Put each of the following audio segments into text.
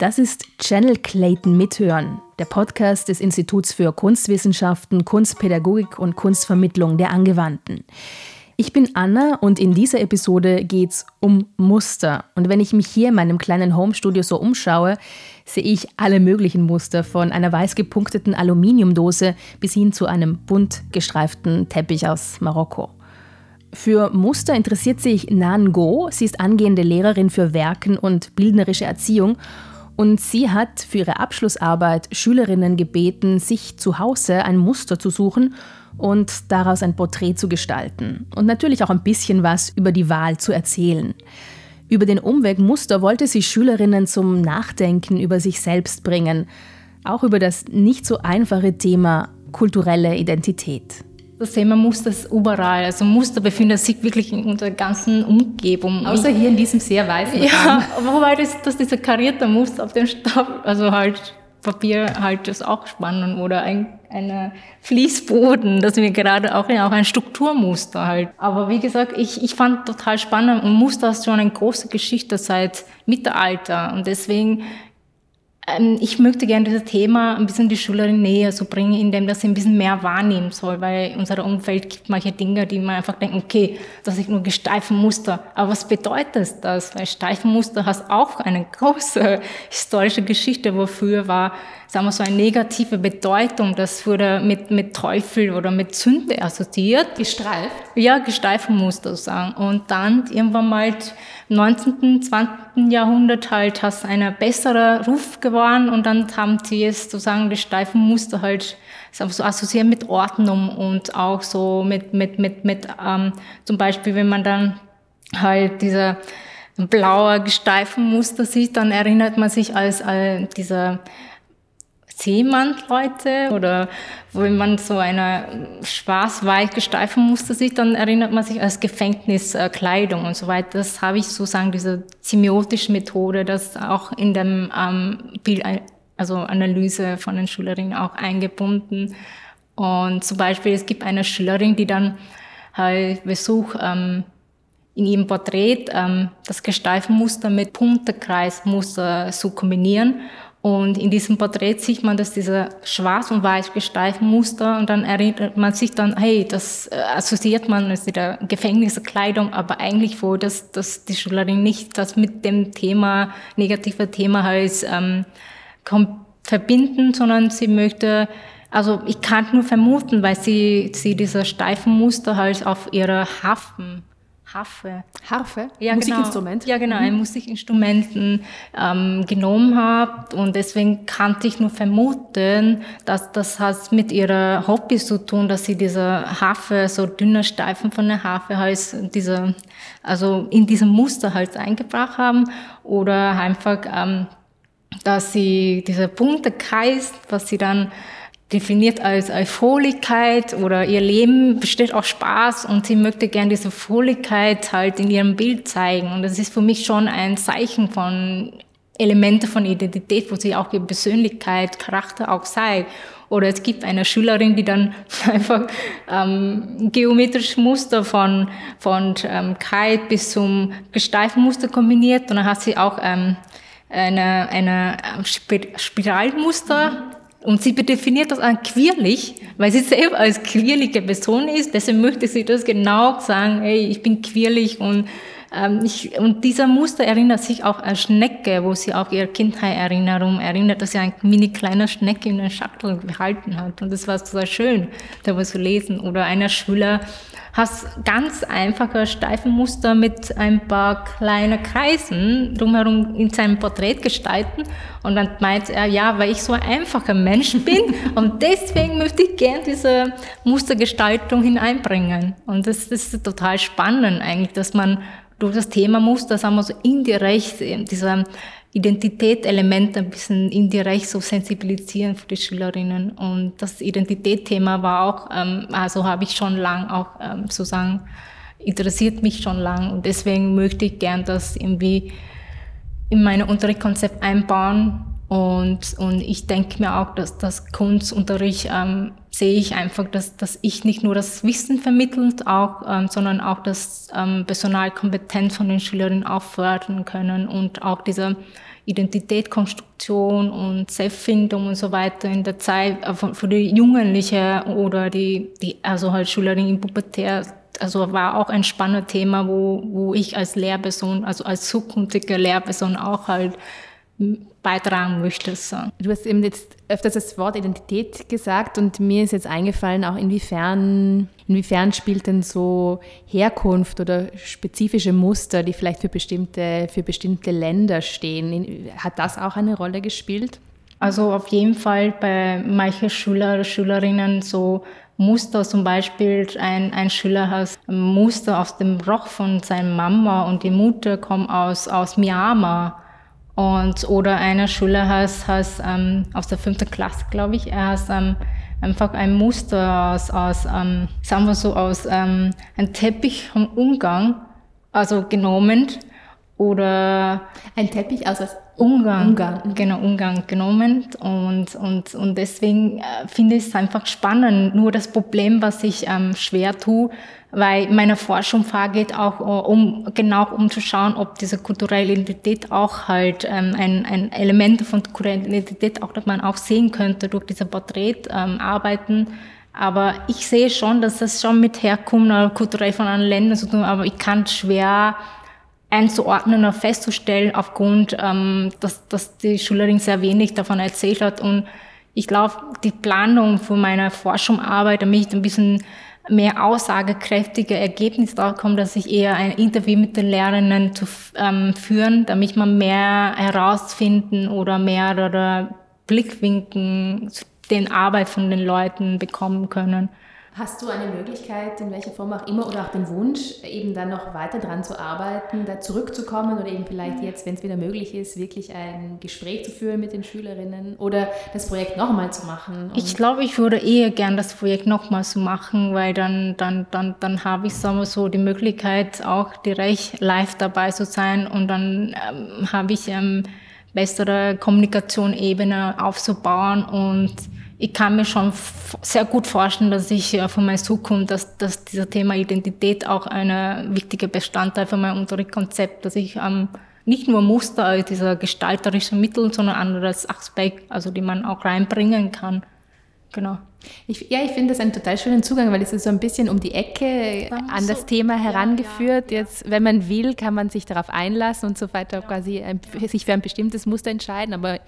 Das ist Channel Clayton Mithören, der Podcast des Instituts für Kunstwissenschaften, Kunstpädagogik und Kunstvermittlung der Angewandten. Ich bin Anna und in dieser Episode geht es um Muster. Und wenn ich mich hier in meinem kleinen Homestudio so umschaue, sehe ich alle möglichen Muster, von einer weiß gepunkteten Aluminiumdose bis hin zu einem bunt gestreiften Teppich aus Marokko. Für Muster interessiert sich Nan Go. Sie ist angehende Lehrerin für Werken und bildnerische Erziehung und sie hat für ihre Abschlussarbeit Schülerinnen gebeten, sich zu Hause ein Muster zu suchen und daraus ein Porträt zu gestalten. Und natürlich auch ein bisschen was über die Wahl zu erzählen. Über den Umweg Muster wollte sie Schülerinnen zum Nachdenken über sich selbst bringen, auch über das nicht so einfache Thema kulturelle Identität das Thema Muster ist überall. Also Muster befindet sich wirklich in unserer ganzen Umgebung. Außer hier in diesem sehr weißen Ja, wobei das, das diese karierte Muster auf dem Stab, also halt Papier halt ist auch spannend oder ein eine Fließboden, das wir gerade auch, auch ein Strukturmuster halt. Aber wie gesagt, ich, ich fand total spannend und Muster ist schon eine große Geschichte seit Mittelalter und deswegen ich möchte gerne dieses Thema ein bisschen die Schülerin näher so bringen, indem das sie ein bisschen mehr wahrnehmen soll, weil in unserem Umfeld gibt manche Dinge, die man einfach denkt, okay, das ist nur gesteifen Muster. Aber was bedeutet das? Weil Steifenmuster hat auch eine große historische Geschichte, wofür war sagen wir so, eine negative Bedeutung. Das wurde mit, mit Teufel oder mit Sünde assoziiert. Gestreift? Ja, gestreifen Muster sagen. Und dann irgendwann mal 19., 20. Jahrhundert halt hast eine bessere Ruf geworden und dann haben sie es sozusagen die steifen Muster halt so assoziiert mit Ordnung und auch so mit, mit, mit, mit ähm, zum Beispiel, wenn man dann halt diese blaue gesteifen Muster sieht, dann erinnert man sich als, als dieser Seemannsleute oder wenn man so eine schwarz-weiß Muster sieht, dann erinnert man sich als Gefängniskleidung und so weiter. Das habe ich sozusagen diese semiotische Methode, das auch in dem ähm, Bild, also Analyse von den Schülerinnen auch eingebunden. Und zum Beispiel, es gibt eine Schülerin, die dann halt versucht, ähm, in ihrem Porträt ähm, das Gesteifenmuster mit Punktekreismuster zu kombinieren und in diesem Porträt sieht man, dass diese schwarz und weiß gestreiften Muster und dann erinnert man sich dann, hey, das äh, assoziiert man mit der Gefängniskleidung, aber eigentlich wo dass, dass die Schülerin nicht das mit dem Thema, negative Thema halt ähm, verbinden, sondern sie möchte, also ich kann nur vermuten, weil sie, sie diese steifen Muster halt auf ihre Hafen Harfe. Harfe? Ja, Musikinstrument? Genau. Ja, genau, ein mhm. Musikinstrument ähm, genommen habe und deswegen kannte ich nur vermuten, dass das hat mit ihrer Hobby zu tun, dass sie diese Harfe, so dünne Steifen von der Harfe halt diese, also in diesem Muster halt eingebracht haben oder einfach, ähm, dass sie dieser bunte Kreis, was sie dann definiert als Eupholigkeit oder ihr Leben besteht auch Spaß und sie möchte gerne diese Fohligkeit halt in ihrem Bild zeigen. Und das ist für mich schon ein Zeichen von Elemente von Identität, wo sie auch ihre Persönlichkeit, Charakter auch zeigt. Oder es gibt eine Schülerin, die dann einfach ähm, geometrische Muster von, von ähm, Kite bis zum Gesteifenmuster kombiniert. Und dann hat sie auch ähm, eine, eine ähm, Spiralmuster und sie definiert das als queerlich, weil sie selber als queerliche Person ist. Deswegen möchte sie das genau sagen, hey, ich bin queerlich und ähm, ich, und dieser Muster erinnert sich auch an Schnecke, wo sie auch ihre Kindheitserinnerung erinnert, dass sie ein mini kleiner Schnecke in der Schachtel gehalten hat. Und das war so schön, darüber zu lesen. Oder einer Schüler hast ganz einfache steifen Muster mit ein paar kleinen Kreisen drumherum in seinem Porträt gestalten. Und dann meint er, ja, weil ich so ein einfacher Mensch bin und deswegen möchte ich gerne diese Mustergestaltung hineinbringen. Und das, das ist total spannend eigentlich, dass man durch das Thema Muster, sagen wir so indirekt, dieser Identitätselement ein bisschen indirekt so sensibilisieren für die Schülerinnen. Und das Identitätsthema war auch, ähm, also habe ich schon lang auch ähm, sozusagen, interessiert mich schon lang. Und deswegen möchte ich gern das irgendwie in mein Unterrichtskonzept einbauen Und, und ich denke mir auch, dass das Kunstunterricht ähm, sehe ich einfach, dass, dass ich nicht nur das Wissen vermittelt, auch, ähm, sondern auch das ähm, Personalkompetenz von den Schülerinnen auch fördern können und auch diese Identitätskonstruktion und Selbstfindung und so weiter in der Zeit äh, für die Jugendliche oder die, die also halt Schülerinnen in Pubertät also war auch ein spannendes Thema, wo, wo ich als Lehrperson, also als zukünftige Lehrperson auch halt beitragen möchtest. Du hast eben jetzt öfters das Wort Identität gesagt und mir ist jetzt eingefallen, auch inwiefern, inwiefern spielt denn so Herkunft oder spezifische Muster, die vielleicht für bestimmte, für bestimmte Länder stehen, hat das auch eine Rolle gespielt? Also auf jeden Fall bei manchen Schüler, Schülerinnen so Muster, zum Beispiel ein, ein Schüler hat Muster aus dem Rock von seiner Mama und die Mutter kommt aus, aus Myanmar und, oder einer Schüler hat, hat ähm, aus der fünften Klasse, glaube ich, er hat ähm, einfach ein Muster aus, aus ähm, sagen wir so, aus ähm, einem Teppich vom Umgang, also genommen. Oder ein Teppich aus, Ungarn, Ungarn. Mhm. Genau, Ungarn genommen. Und, und, und deswegen äh, finde ich es einfach spannend. Nur das Problem, was ich ähm, schwer tue, weil meine Forschung geht auch äh, um genau um zu schauen, ob diese kulturelle Identität auch halt ähm, ein, ein Element von kultureller Identität auch, dass man auch sehen könnte durch diese Porträtarbeiten. Ähm, aber ich sehe schon, dass das schon mit Herkunft oder kulturell von anderen Ländern zu tun, aber ich kann schwer einzuordnen oder festzustellen, aufgrund, ähm, dass, dass die Schülerin sehr wenig davon erzählt hat. Und ich glaube, die Planung von meiner Forschungsarbeit, damit ich ein bisschen mehr aussagekräftige Ergebnisse darauf kommt, dass ich eher ein Interview mit den Lehrerinnen zu ähm, führen, damit man mehr herausfinden oder mehrere Blickwinkel zu den Arbeit von den Leuten bekommen können. Hast du eine Möglichkeit, in welcher Form auch immer, oder auch den Wunsch, eben dann noch weiter dran zu arbeiten, da zurückzukommen oder eben vielleicht jetzt, wenn es wieder möglich ist, wirklich ein Gespräch zu führen mit den Schülerinnen oder das Projekt nochmal zu machen? Ich glaube, ich würde eher gern das Projekt nochmal zu machen, weil dann, dann, dann, dann habe ich sagen wir so die Möglichkeit, auch direkt live dabei zu sein und dann ähm, habe ich ähm, bessere Kommunikationsebene aufzubauen und ich kann mir schon sehr gut vorstellen, dass ich äh, von meiner Zukunft, dass, dass dieser Thema Identität auch ein wichtiger Bestandteil von meinem Unterrichtskonzept, dass ich ähm, nicht nur Muster dieser gestalterische Mittel, sondern anderes Aspekt, also die man auch reinbringen kann. Genau. Ich, ja, ich finde das einen total schönen Zugang, weil es ist so ein bisschen um die Ecke an das Thema herangeführt. Ja, ja, Jetzt, wenn man will, kann man sich darauf einlassen und so weiter, quasi ein, sich für ein bestimmtes Muster entscheiden, aber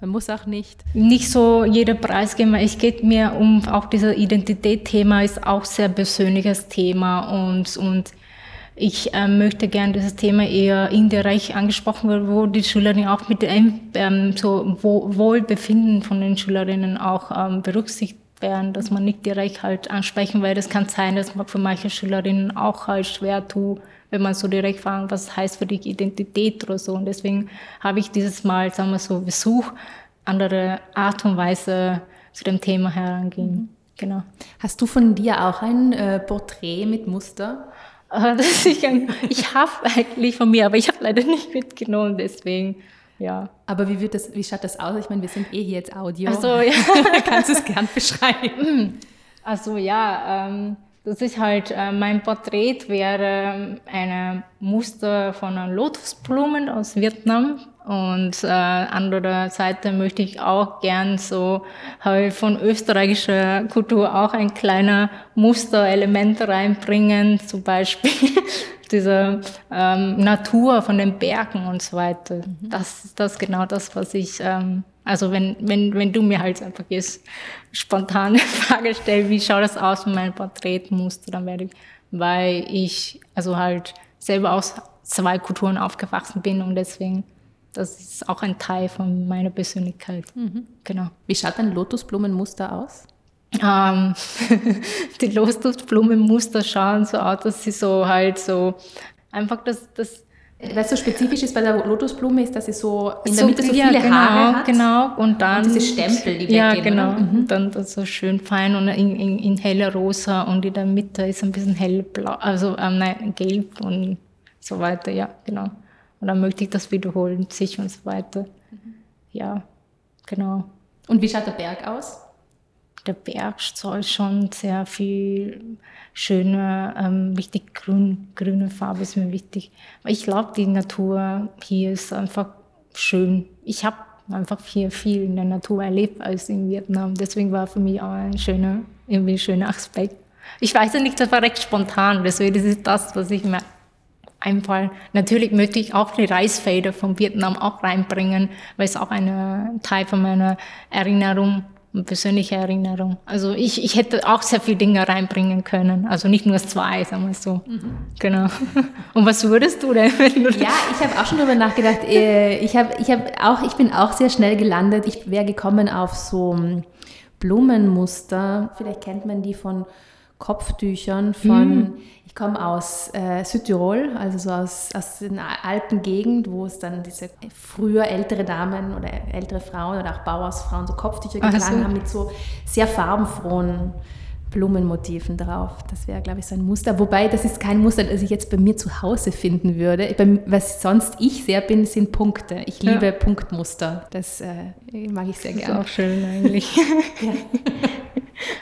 man muss auch nicht. Nicht so jeder Preis geben. Es geht mir um auch dieses Identitätsthema ist auch sehr persönliches Thema und, und ich äh, möchte gerne dieses Thema eher indirekt angesprochen werden, wo die Schülerinnen auch mit dem ähm, so Wohlbefinden von den Schülerinnen auch ähm, berücksichtigt werden, dass man nicht direkt halt ansprechen, weil das kann sein, dass man für manche Schülerinnen auch halt schwer tut, wenn man so direkt fragen, was heißt für dich Identität oder so. Und deswegen habe ich dieses Mal, sagen wir so, Besuch, andere Art und Weise zu dem Thema herangehen. Mhm. Genau. Hast du von dir auch ein äh, Porträt mit Muster? ich, ich habe eigentlich von mir, aber ich habe leider nicht mitgenommen, deswegen. Ja. Aber wie, wird das, wie schaut das aus? Ich meine, wir sind eh hier jetzt Audio. Also ja. Kannst du es gern beschreiben? Also ja, ähm, das ist halt, äh, mein Porträt wäre ein Muster von Lotusblumen aus Vietnam. Und äh, andere Seite möchte ich auch gern so halt von österreichischer Kultur auch ein kleiner Musterelement reinbringen, zum Beispiel diese ähm, Natur von den Bergen und so weiter. Mhm. Das ist das genau das, was ich, ähm, also wenn, wenn, wenn du mir halt einfach jetzt spontane Frage stellst, wie schaut das aus mit meinem Porträtmuster, dann werde ich, weil ich also halt selber aus zwei Kulturen aufgewachsen bin und deswegen das ist auch ein Teil von meiner Persönlichkeit. Mhm. Genau. Wie schaut ein Lotusblumenmuster aus? Ähm, die Lotusblumenmuster schauen so aus, dass sie so halt so einfach das, das was so spezifisch ist bei der Lotusblume, ist, dass sie so in der Mitte so viele ja, genau, Haare hat. Genau, und dann. Und diese Stempel, die Ja, weggehen, genau. Mhm. Dann das so schön fein und in, in, in heller Rosa und in der Mitte ist ein bisschen hellblau, also ähm, nein, gelb und so weiter, ja, genau. Und dann möchte ich das wiederholen, sich und so weiter. Mhm. Ja. genau. Und wie schaut der Berg aus? Der Berg soll schon sehr viel schöne, ähm, richtig grün, grüne Farbe ist mir wichtig. Ich glaube, die Natur hier ist einfach schön. Ich habe einfach hier viel in der Natur erlebt als in Vietnam. Deswegen war für mich auch ein schöner, irgendwie schöner Aspekt. Ich weiß ja nicht, das war recht spontan. Deswegen ist es das, was ich mir einfach, natürlich möchte ich auch die Reisfelder von Vietnam auch reinbringen, weil es auch ein Teil von meiner Erinnerung eine persönliche Erinnerung. Also ich, ich hätte auch sehr viele Dinge reinbringen können. Also nicht nur zwei, sagen wir so. Mhm. Genau. Und was würdest du denn? Du ja, ich habe auch schon darüber nachgedacht. Äh, ich, hab, ich, hab auch, ich bin auch sehr schnell gelandet. Ich wäre gekommen auf so hm, Blumenmuster. Vielleicht kennt man die von Kopftüchern von, mhm. Ich komme aus äh, Südtirol, also so aus, aus der Alpengegend, wo es dann diese früher ältere Damen oder ältere Frauen oder auch Bauersfrauen so Kopftücher getragen so. haben mit so sehr farbenfrohen Blumenmotiven drauf. Das wäre, glaube ich, so ein Muster. Wobei, das ist kein Muster, das ich jetzt bei mir zu Hause finden würde. was sonst ich sehr bin, sind Punkte. Ich liebe ja. Punktmuster. Das äh, mag ich sehr gerne. Das ist auch schön eigentlich. ja.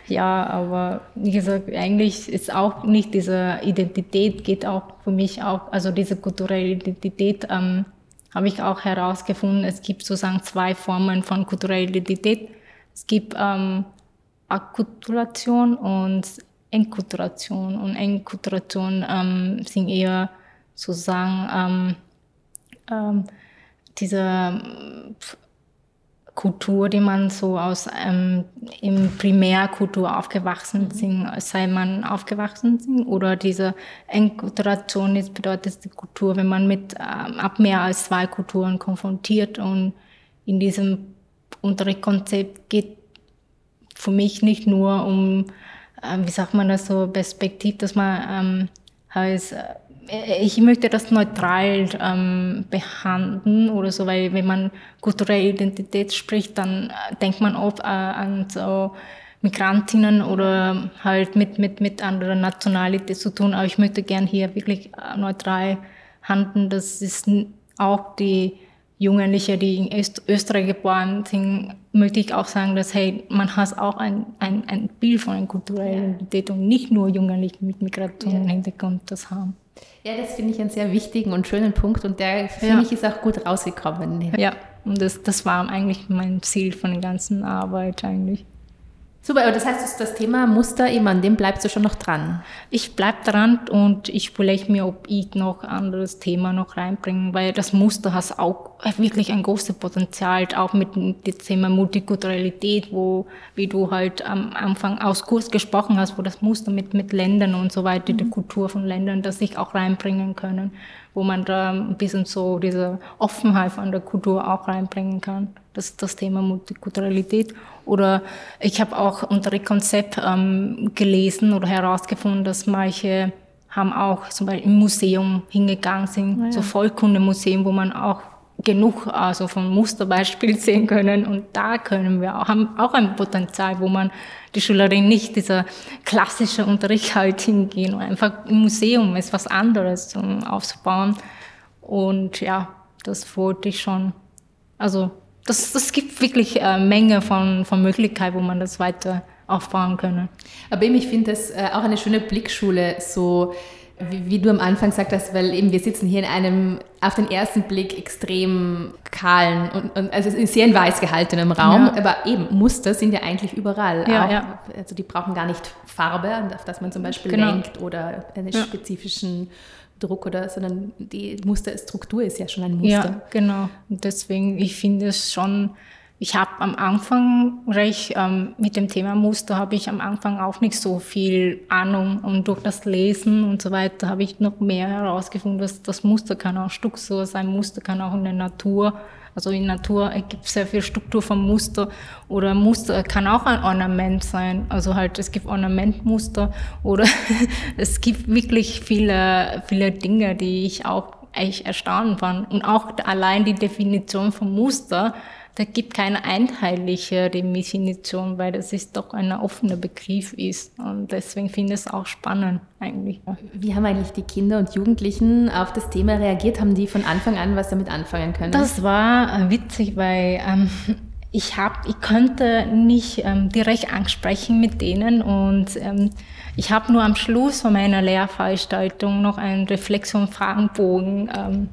Ja, aber wie gesagt, eigentlich ist auch nicht diese Identität, geht auch für mich auch, also diese kulturelle Identität ähm, habe ich auch herausgefunden. Es gibt sozusagen zwei Formen von kultureller Identität. Es gibt ähm, Akkulturation und Enkulturation. Und Enkulturation ähm, sind eher sozusagen ähm, ähm, diese Kultur, die man so aus ähm, im Primärkultur aufgewachsen mhm. sind, sei man aufgewachsen sind oder diese Enkulturation ist bedeutet die Kultur, wenn man mit ähm, ab mehr als zwei Kulturen konfrontiert und in diesem Unterrichtskonzept geht für mich nicht nur um, äh, wie sagt man das so, Perspektiv, dass man ähm, heißt, äh, ich möchte das neutral ähm, behandeln oder so, weil wenn man kulturelle Identität spricht, dann äh, denkt man oft äh, an so Migrantinnen oder halt mit, mit, mit anderer Nationalität zu tun. Aber ich möchte gern hier wirklich äh, neutral handeln. Das ist auch die Jugendliche, die in Österreich geboren sind, möchte ich auch sagen, dass hey, man hat auch ein, ein, ein Bild von einer kulturellen Identität und nicht nur Jugendliche mit Migrationshintergrund das haben. Ja, das finde ich einen sehr wichtigen und schönen Punkt und der, finde ja. ich, ist auch gut rausgekommen. Ja, und das, das war eigentlich mein Ziel von der ganzen Arbeit eigentlich. Super, aber das heißt, das Thema Muster, eben an dem bleibst du schon noch dran? Ich bleibe dran und ich überlege mir, ob ich noch ein anderes Thema noch reinbringe, weil das Muster hat auch wirklich ein großes Potenzial, auch mit dem Thema Multikulturalität, wo, wie du halt am Anfang aus Kurs gesprochen hast, wo das Muster mit, mit Ländern und so weiter, mhm. die Kultur von Ländern, das sich auch reinbringen können, wo man da ein bisschen so diese Offenheit von der Kultur auch reinbringen kann. Das ist das Thema Multikulturalität. Oder ich habe auch unter Konzept ähm, gelesen oder herausgefunden, dass manche haben auch zum Beispiel im Museum hingegangen sind, ah, ja. so Vollkundemuseum, wo man auch genug also von Musterbeispiel sehen können und da können wir auch, haben auch ein Potenzial, wo man die Schülerin nicht dieser klassische Unterricht halt hingehen und einfach im Museum ist was anderes um aufzubauen und ja, das wollte ich schon, also das, das gibt wirklich eine äh, Menge von, von Möglichkeiten, wo man das weiter aufbauen kann. Aber eben, ich finde das äh, auch eine schöne Blickschule, so wie, wie, du am Anfang gesagt hast, weil eben wir sitzen hier in einem auf den ersten Blick extrem kahlen und, und also sehr in weiß gehaltenen Raum, ja. aber eben Muster sind ja eigentlich überall. Ja, auch, ja. Also die brauchen gar nicht Farbe, auf das man zum Beispiel genau. lenkt oder einen spezifischen Druck oder, sondern die Musterstruktur ist ja schon ein Muster. Ja, genau. Und deswegen, ich finde es schon, ich habe am Anfang recht, ähm, mit dem Thema Muster habe ich am Anfang auch nicht so viel Ahnung und durch das Lesen und so weiter habe ich noch mehr herausgefunden, dass das Muster kann auch Struktur sein, Muster kann auch in der Natur also in Natur gibt es sehr viel Struktur vom Muster oder Muster kann auch ein Ornament sein. Also halt, es gibt Ornamentmuster oder es gibt wirklich viele, viele Dinge, die ich auch echt erstaunt fand. Und auch allein die Definition vom Muster da gibt keine einheitliche Definition, weil das ist doch ein offener Begriff ist. Und deswegen finde ich es auch spannend eigentlich. Wie haben eigentlich die Kinder und Jugendlichen auf das Thema reagiert? Haben die von Anfang an was damit anfangen können? Das war äh, witzig, weil ähm, ich habe, ich könnte nicht ähm, direkt ansprechen mit denen und ähm, ich habe nur am Schluss von meiner Lehrveranstaltung noch einen Reflexion-Fragenbogen ähm,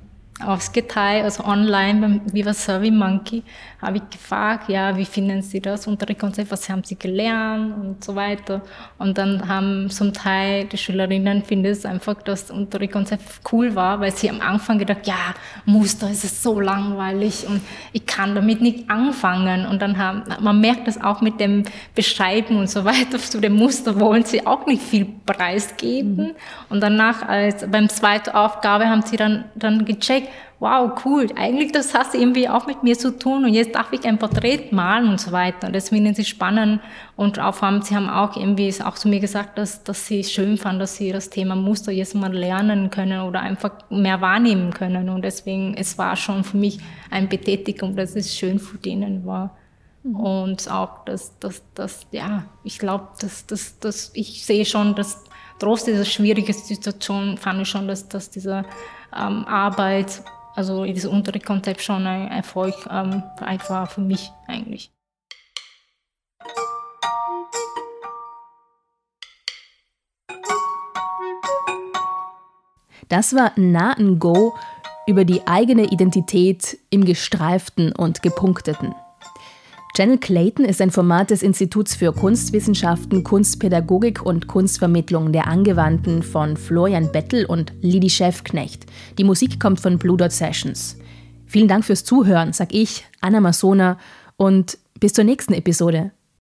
ausgeteilt, also online beim Viva Survey Monkey, habe ich gefragt, ja, wie finden Sie das Unterrichtskonzept, was haben Sie gelernt und so weiter. Und dann haben zum Teil die Schülerinnen finden es einfach, dass das Unterrichtskonzept cool war, weil sie am Anfang gedacht, ja, Muster ist es so langweilig und ich kann damit nicht anfangen. Und dann haben, man merkt das auch mit dem Beschreiben und so weiter, zu dem Muster wollen sie auch nicht viel preisgeben. Mhm. Und danach, als beim zweiten Aufgabe, haben sie dann, dann gecheckt, wow, cool, eigentlich das hat irgendwie auch mit mir zu tun und jetzt darf ich ein Porträt malen und so weiter. Und das finden sie spannend und auch haben, sie haben auch irgendwie auch zu mir gesagt, dass, dass sie schön fanden, dass sie das Thema Muster jetzt mal lernen können oder einfach mehr wahrnehmen können. Und deswegen, es war schon für mich eine Betätigung, dass es schön für denen war. Mhm. Und auch, dass, dass, dass ja, ich glaube, dass, dass, dass ich sehe schon, dass trotz dieser schwierigen Situation fand ich schon, dass, dass diese ähm, Arbeit also dieses Unterrichtskonzept schon ein Erfolg ähm, war für mich eigentlich. Das war ein Go über die eigene Identität im Gestreiften und Gepunkteten. Channel Clayton ist ein Format des Instituts für Kunstwissenschaften, Kunstpädagogik und Kunstvermittlung der Angewandten von Florian Bettel und Lidi Schäfknecht. Die Musik kommt von Blue Dot Sessions. Vielen Dank fürs Zuhören, sag ich, Anna Masona, und bis zur nächsten Episode.